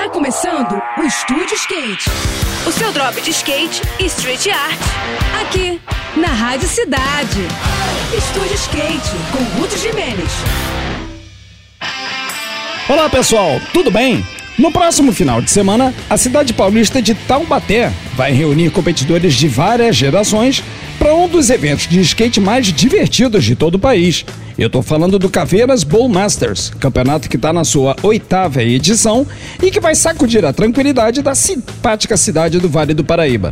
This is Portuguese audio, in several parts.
Tá começando o Estúdio Skate. O seu drop de skate e street art. Aqui, na Rádio Cidade. Estúdio Skate, com Ruth Jimenez. Olá pessoal, tudo bem? No próximo final de semana, a cidade paulista de Taubaté vai reunir competidores de várias gerações para um dos eventos de skate mais divertidos de todo o país. Eu estou falando do Caveiras Bowl Masters, campeonato que está na sua oitava edição e que vai sacudir a tranquilidade da simpática cidade do Vale do Paraíba.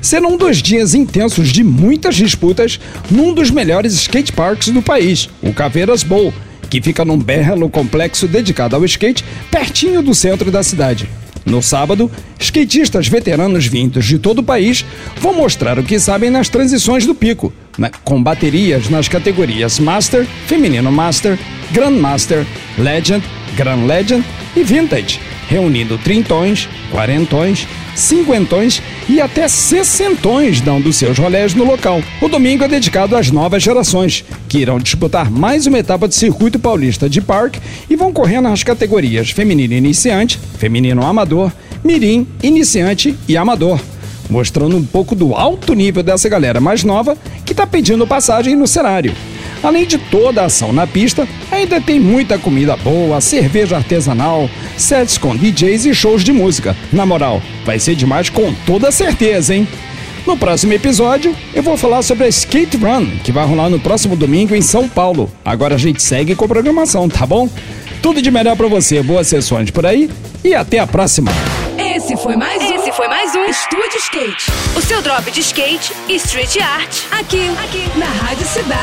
Serão dois dias intensos de muitas disputas num dos melhores skate parks do país, o Caveiras Bowl que fica num belo complexo dedicado ao skate, pertinho do centro da cidade. No sábado, skatistas veteranos vindos de todo o país vão mostrar o que sabem nas transições do pico, né? com baterias nas categorias Master, Feminino Master, Grandmaster, Legend, Grand Legend e Vintage, reunindo trintões, quarentões, cinquentões e até sessentões dão dos seus rolés no local. O domingo é dedicado às novas gerações, que irão disputar mais uma etapa do circuito paulista de park e vão correr nas categorias feminino iniciante, feminino amador, mirim, iniciante e amador. Mostrando um pouco do alto nível dessa galera mais nova que está pedindo passagem no cenário. Além de toda a ação na pista, ainda tem muita comida boa, cerveja artesanal, sets com DJs e shows de música. Na moral, vai ser demais com toda certeza, hein? No próximo episódio, eu vou falar sobre a Skate Run, que vai rolar no próximo domingo em São Paulo. Agora a gente segue com a programação, tá bom? Tudo de melhor para você, boas sessões por aí e até a próxima. Esse foi mais um. Esse foi mais um Estúdio Skate. O seu drop de skate e street art. Aqui, aqui, na Rádio Cidade.